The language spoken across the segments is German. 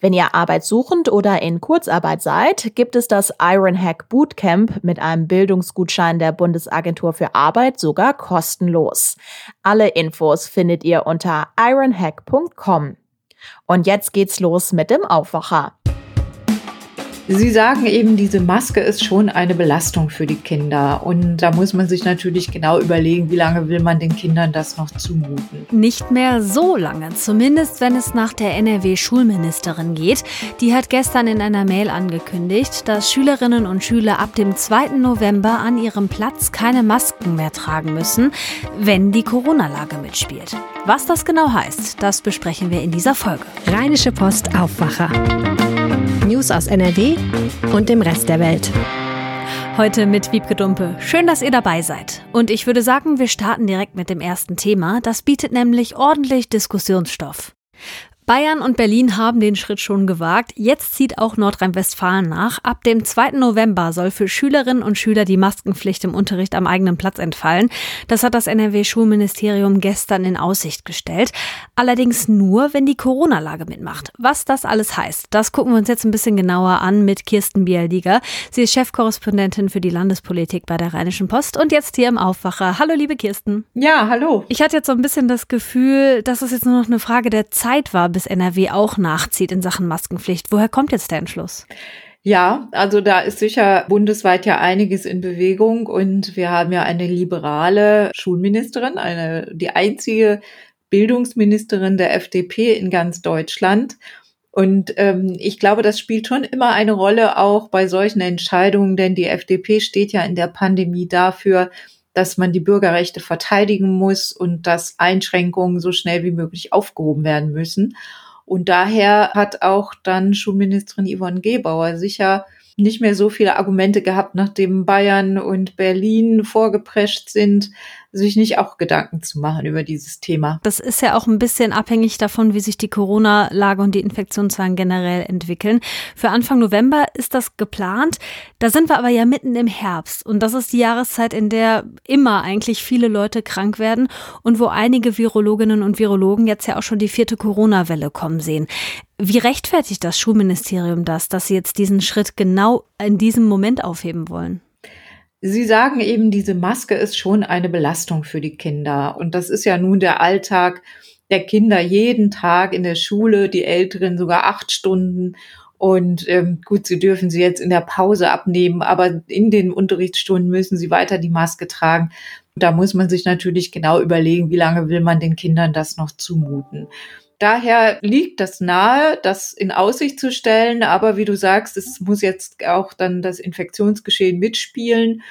Wenn ihr arbeitssuchend oder in Kurzarbeit seid, gibt es das Ironhack Bootcamp mit einem Bildungsgutschein der Bundesagentur für Arbeit sogar kostenlos. Alle Infos findet ihr unter ironhack.com. Und jetzt geht's los mit dem Aufwacher. Sie sagen eben, diese Maske ist schon eine Belastung für die Kinder. Und da muss man sich natürlich genau überlegen, wie lange will man den Kindern das noch zumuten. Nicht mehr so lange, zumindest wenn es nach der NRW-Schulministerin geht. Die hat gestern in einer Mail angekündigt, dass Schülerinnen und Schüler ab dem 2. November an ihrem Platz keine Masken mehr tragen müssen, wenn die Corona-Lage mitspielt. Was das genau heißt, das besprechen wir in dieser Folge. Rheinische Post Aufwacher. News aus NRW und dem Rest der Welt. Heute mit Wiebke Dumpe. Schön, dass ihr dabei seid. Und ich würde sagen, wir starten direkt mit dem ersten Thema. Das bietet nämlich ordentlich Diskussionsstoff. Bayern und Berlin haben den Schritt schon gewagt. Jetzt zieht auch Nordrhein-Westfalen nach. Ab dem 2. November soll für Schülerinnen und Schüler die Maskenpflicht im Unterricht am eigenen Platz entfallen. Das hat das NRW-Schulministerium gestern in Aussicht gestellt. Allerdings nur, wenn die Corona-Lage mitmacht. Was das alles heißt, das gucken wir uns jetzt ein bisschen genauer an mit Kirsten Bialdiger. Sie ist Chefkorrespondentin für die Landespolitik bei der Rheinischen Post und jetzt hier im Aufwacher. Hallo, liebe Kirsten. Ja, hallo. Ich hatte jetzt so ein bisschen das Gefühl, dass es jetzt nur noch eine Frage der Zeit war, bis NRW auch nachzieht in Sachen Maskenpflicht. Woher kommt jetzt der Entschluss? Ja, also da ist sicher bundesweit ja einiges in Bewegung und wir haben ja eine liberale Schulministerin, eine, die einzige Bildungsministerin der FDP in ganz Deutschland. Und ähm, ich glaube, das spielt schon immer eine Rolle auch bei solchen Entscheidungen, denn die FDP steht ja in der Pandemie dafür, dass man die Bürgerrechte verteidigen muss und dass Einschränkungen so schnell wie möglich aufgehoben werden müssen. Und daher hat auch dann Schulministerin Yvonne Gebauer sicher nicht mehr so viele Argumente gehabt, nachdem Bayern und Berlin vorgeprescht sind, sich nicht auch Gedanken zu machen über dieses Thema. Das ist ja auch ein bisschen abhängig davon, wie sich die Corona-Lage und die Infektionszahlen generell entwickeln. Für Anfang November ist das geplant. Da sind wir aber ja mitten im Herbst und das ist die Jahreszeit, in der immer eigentlich viele Leute krank werden und wo einige Virologinnen und Virologen jetzt ja auch schon die vierte Corona-Welle kommen sehen. Wie rechtfertigt das Schulministerium das, dass sie jetzt diesen Schritt genau in diesem Moment aufheben wollen? Sie sagen eben, diese Maske ist schon eine Belastung für die Kinder. Und das ist ja nun der Alltag der Kinder jeden Tag in der Schule, die Älteren sogar acht Stunden. Und ähm, gut, sie dürfen sie jetzt in der Pause abnehmen, aber in den Unterrichtsstunden müssen sie weiter die Maske tragen. Da muss man sich natürlich genau überlegen, wie lange will man den Kindern das noch zumuten. Daher liegt das nahe, das in Aussicht zu stellen. Aber wie du sagst, es muss jetzt auch dann das Infektionsgeschehen mitspielen.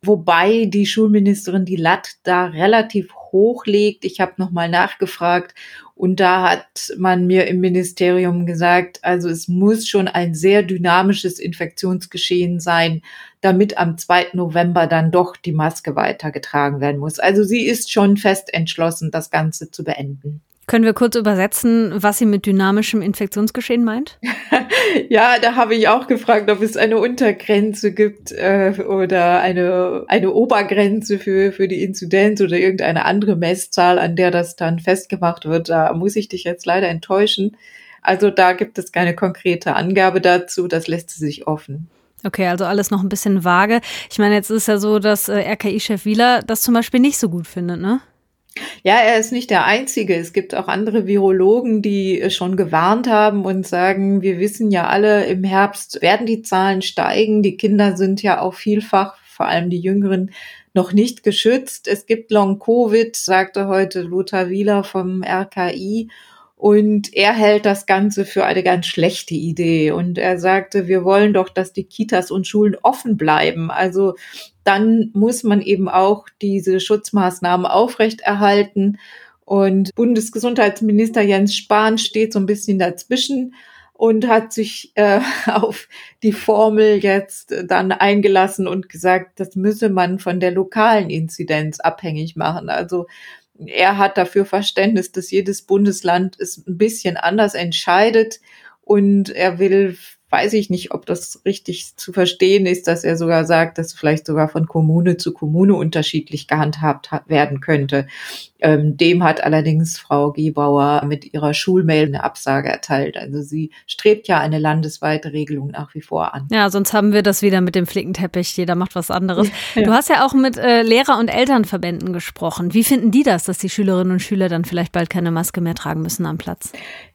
Wobei die Schulministerin die Latt da relativ hoch legt. Ich habe nochmal nachgefragt und da hat man mir im Ministerium gesagt, also es muss schon ein sehr dynamisches Infektionsgeschehen sein, damit am 2. November dann doch die Maske weitergetragen werden muss. Also sie ist schon fest entschlossen, das Ganze zu beenden. Können wir kurz übersetzen, was sie mit dynamischem Infektionsgeschehen meint? ja, da habe ich auch gefragt, ob es eine Untergrenze gibt äh, oder eine, eine Obergrenze für, für die Inzidenz oder irgendeine andere Messzahl, an der das dann festgemacht wird. Da muss ich dich jetzt leider enttäuschen. Also da gibt es keine konkrete Angabe dazu. Das lässt sich offen. Okay, also alles noch ein bisschen vage. Ich meine, jetzt ist ja so, dass äh, RKI-Chef Wieler das zum Beispiel nicht so gut findet, ne? Ja, er ist nicht der Einzige. Es gibt auch andere Virologen, die schon gewarnt haben und sagen, wir wissen ja alle, im Herbst werden die Zahlen steigen. Die Kinder sind ja auch vielfach, vor allem die Jüngeren, noch nicht geschützt. Es gibt Long-Covid, sagte heute Lothar Wieler vom RKI. Und er hält das Ganze für eine ganz schlechte Idee. Und er sagte, wir wollen doch, dass die Kitas und Schulen offen bleiben. Also dann muss man eben auch diese Schutzmaßnahmen aufrechterhalten. Und Bundesgesundheitsminister Jens Spahn steht so ein bisschen dazwischen. und hat sich äh, auf die Formel jetzt dann eingelassen und gesagt, das müsse man von der lokalen Inzidenz abhängig machen. Also er hat dafür Verständnis, dass jedes Bundesland es ein bisschen anders entscheidet und er will weiß ich nicht, ob das richtig zu verstehen ist, dass er sogar sagt, dass vielleicht sogar von Kommune zu Kommune unterschiedlich gehandhabt werden könnte. Ähm, dem hat allerdings Frau Gebauer mit ihrer Schulmail eine Absage erteilt. Also sie strebt ja eine landesweite Regelung nach wie vor an. Ja, sonst haben wir das wieder mit dem Flickenteppich. Jeder macht was anderes. Ja. Du hast ja auch mit äh, Lehrer- und Elternverbänden gesprochen. Wie finden die das, dass die Schülerinnen und Schüler dann vielleicht bald keine Maske mehr tragen müssen am Platz?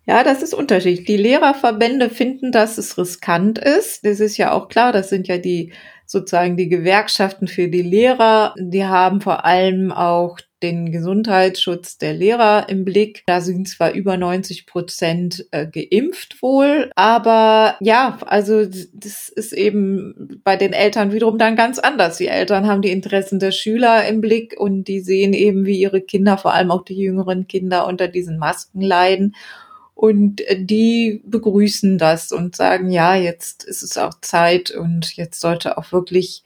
Ja, das ist unterschiedlich. Die Lehrerverbände finden, dass es riskant ist. Das ist ja auch klar. Das sind ja die sozusagen die Gewerkschaften für die Lehrer. Die haben vor allem auch den Gesundheitsschutz der Lehrer im Blick. Da sind zwar über 90 Prozent äh, geimpft wohl, aber ja, also das ist eben bei den Eltern wiederum dann ganz anders. Die Eltern haben die Interessen der Schüler im Blick und die sehen eben, wie ihre Kinder, vor allem auch die jüngeren Kinder, unter diesen Masken leiden. Und äh, die begrüßen das und sagen, ja, jetzt ist es auch Zeit und jetzt sollte auch wirklich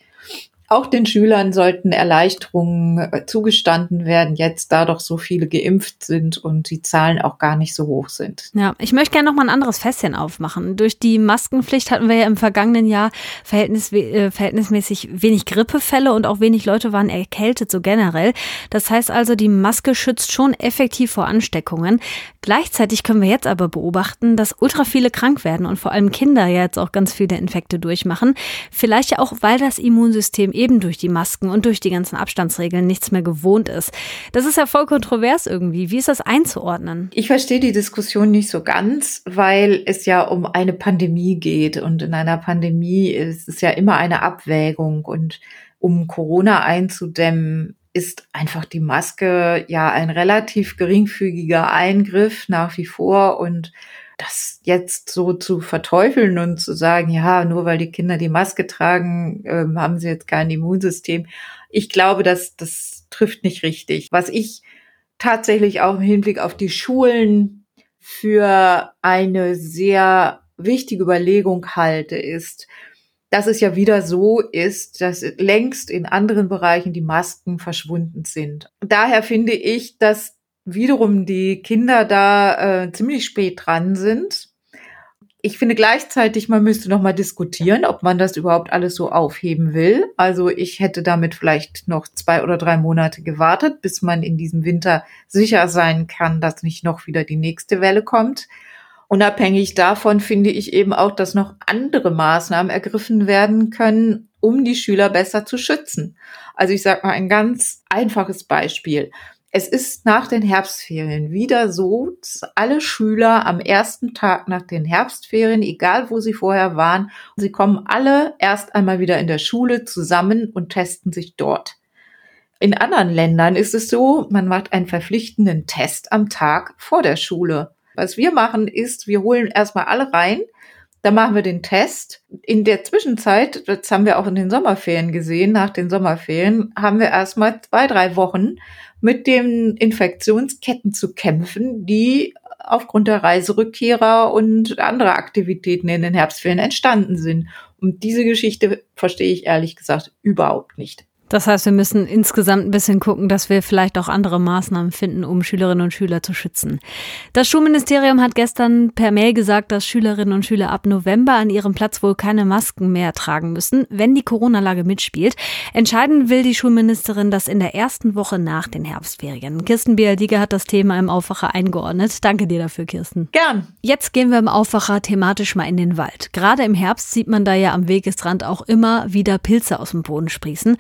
auch den Schülern sollten Erleichterungen äh, zugestanden werden, jetzt da doch so viele geimpft sind und die Zahlen auch gar nicht so hoch sind. Ja, ich möchte gerne noch mal ein anderes Fässchen aufmachen. Durch die Maskenpflicht hatten wir ja im vergangenen Jahr verhältnis, äh, verhältnismäßig wenig Grippefälle und auch wenig Leute waren erkältet, so generell. Das heißt also, die Maske schützt schon effektiv vor Ansteckungen. Gleichzeitig können wir jetzt aber beobachten, dass ultra viele krank werden und vor allem Kinder ja jetzt auch ganz viele Infekte durchmachen. Vielleicht ja auch, weil das Immunsystem eben durch die Masken und durch die ganzen Abstandsregeln nichts mehr gewohnt ist. Das ist ja voll kontrovers irgendwie. Wie ist das einzuordnen? Ich verstehe die Diskussion nicht so ganz, weil es ja um eine Pandemie geht und in einer Pandemie ist es ja immer eine Abwägung und um Corona einzudämmen, ist einfach die Maske ja ein relativ geringfügiger Eingriff nach wie vor und das jetzt so zu verteufeln und zu sagen, ja, nur weil die Kinder die Maske tragen, äh, haben sie jetzt kein Immunsystem. Ich glaube, dass das trifft nicht richtig. Was ich tatsächlich auch im Hinblick auf die Schulen für eine sehr wichtige Überlegung halte, ist, dass es ja wieder so ist, dass längst in anderen Bereichen die Masken verschwunden sind. Daher finde ich, dass wiederum die Kinder da äh, ziemlich spät dran sind. Ich finde gleichzeitig, man müsste noch mal diskutieren, ob man das überhaupt alles so aufheben will. Also ich hätte damit vielleicht noch zwei oder drei Monate gewartet, bis man in diesem Winter sicher sein kann, dass nicht noch wieder die nächste Welle kommt. Unabhängig davon finde ich eben auch, dass noch andere Maßnahmen ergriffen werden können, um die Schüler besser zu schützen. Also ich sage mal ein ganz einfaches Beispiel. Es ist nach den Herbstferien wieder so, dass alle Schüler am ersten Tag nach den Herbstferien, egal wo sie vorher waren, sie kommen alle erst einmal wieder in der Schule zusammen und testen sich dort. In anderen Ländern ist es so, man macht einen verpflichtenden Test am Tag vor der Schule. Was wir machen ist, wir holen erstmal alle rein, dann machen wir den Test. In der Zwischenzeit, das haben wir auch in den Sommerferien gesehen, nach den Sommerferien, haben wir erstmal zwei, drei Wochen mit den Infektionsketten zu kämpfen, die aufgrund der Reiserückkehrer und anderer Aktivitäten in den Herbstferien entstanden sind. Und diese Geschichte verstehe ich ehrlich gesagt überhaupt nicht. Das heißt, wir müssen insgesamt ein bisschen gucken, dass wir vielleicht auch andere Maßnahmen finden, um Schülerinnen und Schüler zu schützen. Das Schulministerium hat gestern per Mail gesagt, dass Schülerinnen und Schüler ab November an ihrem Platz wohl keine Masken mehr tragen müssen, wenn die Corona-Lage mitspielt. Entscheiden will die Schulministerin das in der ersten Woche nach den Herbstferien. Kirsten Bialdiger hat das Thema im Aufwacher eingeordnet. Danke dir dafür, Kirsten. Gern. Jetzt gehen wir im Aufwacher thematisch mal in den Wald. Gerade im Herbst sieht man da ja am Wegesrand auch immer wieder Pilze aus dem Boden sprießen.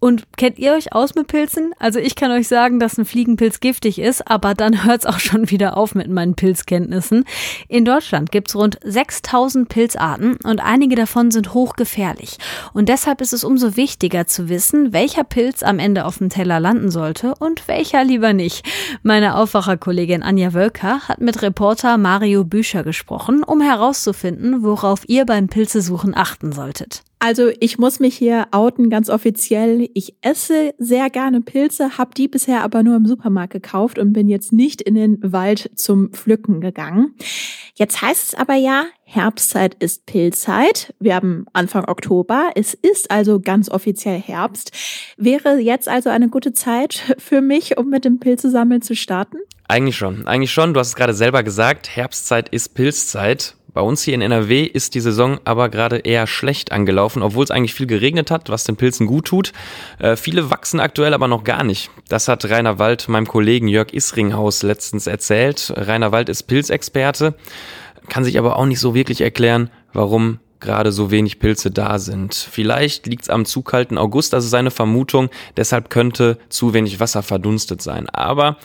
Und kennt ihr euch aus mit Pilzen? Also ich kann euch sagen, dass ein Fliegenpilz giftig ist, aber dann hört es auch schon wieder auf mit meinen Pilzkenntnissen. In Deutschland gibt es rund 6000 Pilzarten und einige davon sind hochgefährlich. Und deshalb ist es umso wichtiger zu wissen, welcher Pilz am Ende auf dem Teller landen sollte und welcher lieber nicht. Meine Aufwacherkollegin Anja Wölker hat mit Reporter Mario Bücher gesprochen, um herauszufinden, worauf ihr beim Pilzesuchen achten solltet. Also ich muss mich hier outen, ganz offiziell. Ich esse sehr gerne Pilze, habe die bisher aber nur im Supermarkt gekauft und bin jetzt nicht in den Wald zum Pflücken gegangen. Jetzt heißt es aber ja, Herbstzeit ist Pilzzeit. Wir haben Anfang Oktober. Es ist also ganz offiziell Herbst. Wäre jetzt also eine gute Zeit für mich, um mit dem Pilzesammeln zu starten? Eigentlich schon. Eigentlich schon. Du hast es gerade selber gesagt. Herbstzeit ist Pilzzeit. Bei uns hier in NRW ist die Saison aber gerade eher schlecht angelaufen, obwohl es eigentlich viel geregnet hat, was den Pilzen gut tut. Äh, viele wachsen aktuell aber noch gar nicht. Das hat Rainer Wald meinem Kollegen Jörg Isringhaus letztens erzählt. Rainer Wald ist Pilzexperte, kann sich aber auch nicht so wirklich erklären, warum gerade so wenig Pilze da sind. Vielleicht liegt es am zu kalten August, ist seine Vermutung, deshalb könnte zu wenig Wasser verdunstet sein. Aber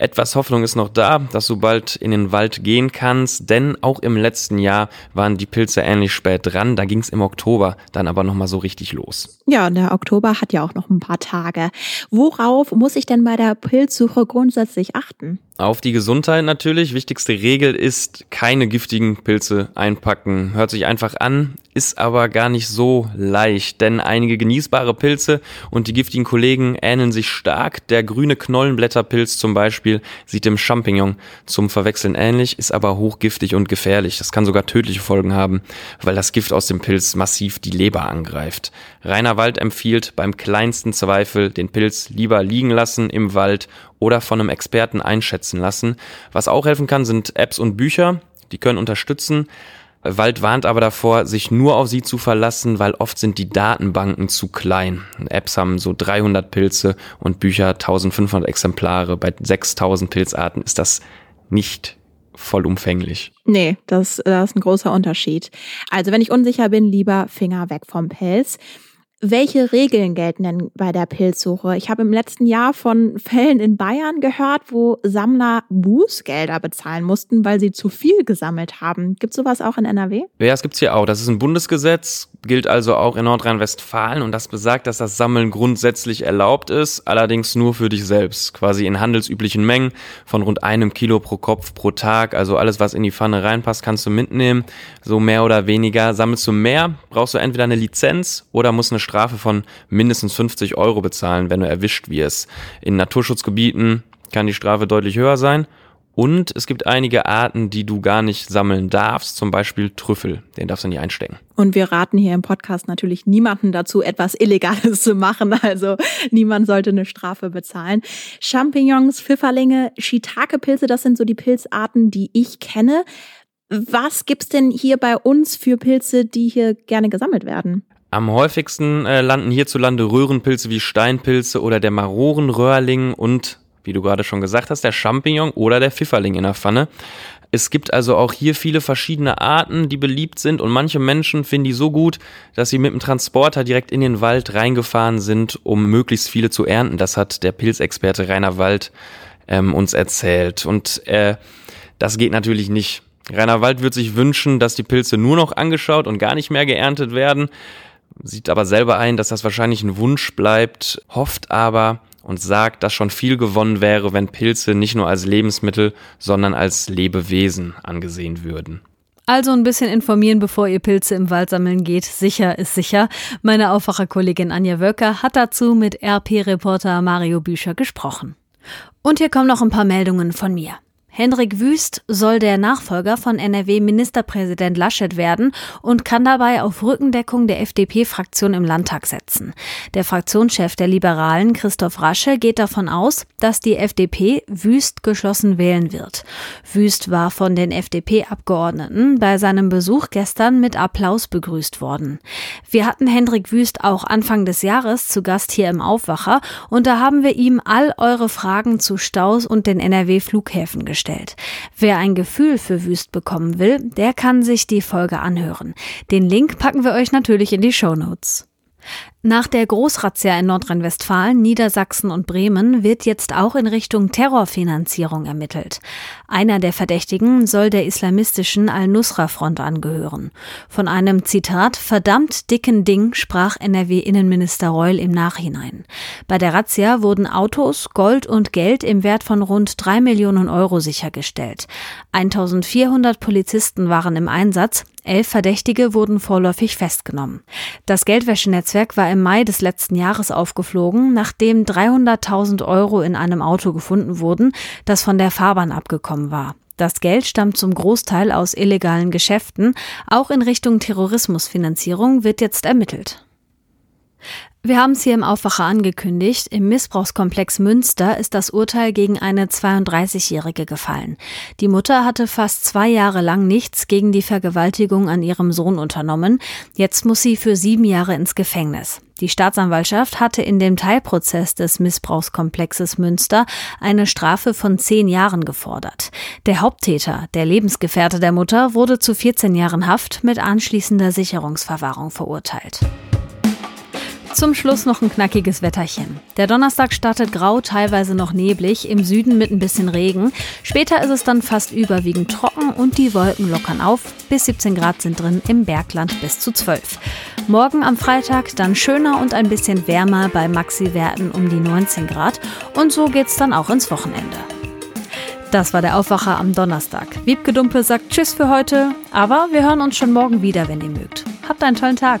etwas Hoffnung ist noch da, dass du bald in den Wald gehen kannst, denn auch im letzten Jahr waren die Pilze ähnlich spät dran. Da ging es im Oktober dann aber nochmal so richtig los. Ja, der Oktober hat ja auch noch ein paar Tage. Worauf muss ich denn bei der Pilzsuche grundsätzlich achten? Auf die Gesundheit natürlich. Wichtigste Regel ist, keine giftigen Pilze einpacken. Hört sich einfach an, ist aber gar nicht so leicht, denn einige genießbare Pilze und die giftigen Kollegen ähneln sich stark. Der grüne Knollenblätterpilz zum Beispiel sieht dem Champignon zum Verwechseln ähnlich, ist aber hochgiftig und gefährlich. Das kann sogar tödliche Folgen haben, weil das Gift aus dem Pilz massiv die Leber angreift. Rainer Wald empfiehlt beim kleinsten Zweifel den Pilz lieber liegen lassen im Wald oder von einem Experten einschätzen lassen. Was auch helfen kann, sind Apps und Bücher. Die können unterstützen. Wald warnt aber davor, sich nur auf sie zu verlassen, weil oft sind die Datenbanken zu klein. Apps haben so 300 Pilze und Bücher 1500 Exemplare. Bei 6000 Pilzarten ist das nicht vollumfänglich. Nee, das, das ist ein großer Unterschied. Also wenn ich unsicher bin, lieber Finger weg vom Pelz. Welche Regeln gelten denn bei der Pilzsuche? Ich habe im letzten Jahr von Fällen in Bayern gehört, wo Sammler Bußgelder bezahlen mussten, weil sie zu viel gesammelt haben. Gibt sowas auch in NRW? Ja, es gibt's hier auch. Das ist ein Bundesgesetz, gilt also auch in Nordrhein-Westfalen und das besagt, dass das Sammeln grundsätzlich erlaubt ist, allerdings nur für dich selbst, quasi in handelsüblichen Mengen von rund einem Kilo pro Kopf pro Tag. Also alles, was in die Pfanne reinpasst, kannst du mitnehmen. So mehr oder weniger. Sammelst du mehr, brauchst du entweder eine Lizenz oder musst eine Strafe von mindestens 50 Euro bezahlen, wenn du erwischt wirst. In Naturschutzgebieten kann die Strafe deutlich höher sein. Und es gibt einige Arten, die du gar nicht sammeln darfst, zum Beispiel Trüffel, den darfst du nicht einstecken. Und wir raten hier im Podcast natürlich niemanden dazu, etwas Illegales zu machen. Also niemand sollte eine Strafe bezahlen. Champignons, Pfifferlinge, Shiitake-Pilze, das sind so die Pilzarten, die ich kenne. Was gibt's denn hier bei uns für Pilze, die hier gerne gesammelt werden? Am häufigsten äh, landen hierzulande Röhrenpilze wie Steinpilze oder der Marorenröhrling und, wie du gerade schon gesagt hast, der Champignon oder der Pfifferling in der Pfanne. Es gibt also auch hier viele verschiedene Arten, die beliebt sind und manche Menschen finden die so gut, dass sie mit dem Transporter direkt in den Wald reingefahren sind, um möglichst viele zu ernten. Das hat der Pilzexperte Rainer Wald ähm, uns erzählt. Und äh, das geht natürlich nicht. Rainer Wald wird sich wünschen, dass die Pilze nur noch angeschaut und gar nicht mehr geerntet werden sieht aber selber ein, dass das wahrscheinlich ein Wunsch bleibt, hofft aber und sagt, dass schon viel gewonnen wäre, wenn Pilze nicht nur als Lebensmittel, sondern als Lebewesen angesehen würden. Also ein bisschen informieren, bevor ihr Pilze im Wald sammeln geht. Sicher ist sicher. Meine Aufwacherkollegin Anja Wöcker hat dazu mit RP-Reporter Mario Bücher gesprochen. Und hier kommen noch ein paar Meldungen von mir. Hendrik Wüst soll der Nachfolger von NRW-Ministerpräsident Laschet werden und kann dabei auf Rückendeckung der FDP-Fraktion im Landtag setzen. Der Fraktionschef der Liberalen, Christoph Rasche, geht davon aus, dass die FDP Wüst geschlossen wählen wird. Wüst war von den FDP-Abgeordneten bei seinem Besuch gestern mit Applaus begrüßt worden. Wir hatten Hendrik Wüst auch Anfang des Jahres zu Gast hier im Aufwacher und da haben wir ihm all eure Fragen zu Staus und den NRW-Flughäfen gestellt gestellt. Wer ein Gefühl für Wüst bekommen will, der kann sich die Folge anhören. Den Link packen wir euch natürlich in die Show Notes. Nach der Großrazzia in Nordrhein-Westfalen, Niedersachsen und Bremen wird jetzt auch in Richtung Terrorfinanzierung ermittelt. Einer der Verdächtigen soll der islamistischen Al-Nusra-Front angehören. Von einem Zitat verdammt dicken Ding sprach NRW-Innenminister Reul im Nachhinein. Bei der Razzia wurden Autos, Gold und Geld im Wert von rund drei Millionen Euro sichergestellt. 1400 Polizisten waren im Einsatz, Elf Verdächtige wurden vorläufig festgenommen. Das Geldwäschenetzwerk war im Mai des letzten Jahres aufgeflogen, nachdem 300.000 Euro in einem Auto gefunden wurden, das von der Fahrbahn abgekommen war. Das Geld stammt zum Großteil aus illegalen Geschäften. Auch in Richtung Terrorismusfinanzierung wird jetzt ermittelt. Wir haben es hier im Aufwacher angekündigt. Im Missbrauchskomplex Münster ist das Urteil gegen eine 32-Jährige gefallen. Die Mutter hatte fast zwei Jahre lang nichts gegen die Vergewaltigung an ihrem Sohn unternommen. Jetzt muss sie für sieben Jahre ins Gefängnis. Die Staatsanwaltschaft hatte in dem Teilprozess des Missbrauchskomplexes Münster eine Strafe von zehn Jahren gefordert. Der Haupttäter, der Lebensgefährte der Mutter, wurde zu 14 Jahren Haft mit anschließender Sicherungsverwahrung verurteilt. Zum Schluss noch ein knackiges Wetterchen. Der Donnerstag startet grau, teilweise noch neblig, im Süden mit ein bisschen Regen. Später ist es dann fast überwiegend trocken und die Wolken lockern auf. Bis 17 Grad sind drin, im Bergland bis zu 12. Morgen am Freitag dann schöner und ein bisschen wärmer bei Maxi-Werten um die 19 Grad. Und so geht's dann auch ins Wochenende. Das war der Aufwacher am Donnerstag. Wiebke Dumpe sagt Tschüss für heute, aber wir hören uns schon morgen wieder, wenn ihr mögt. Habt einen tollen Tag.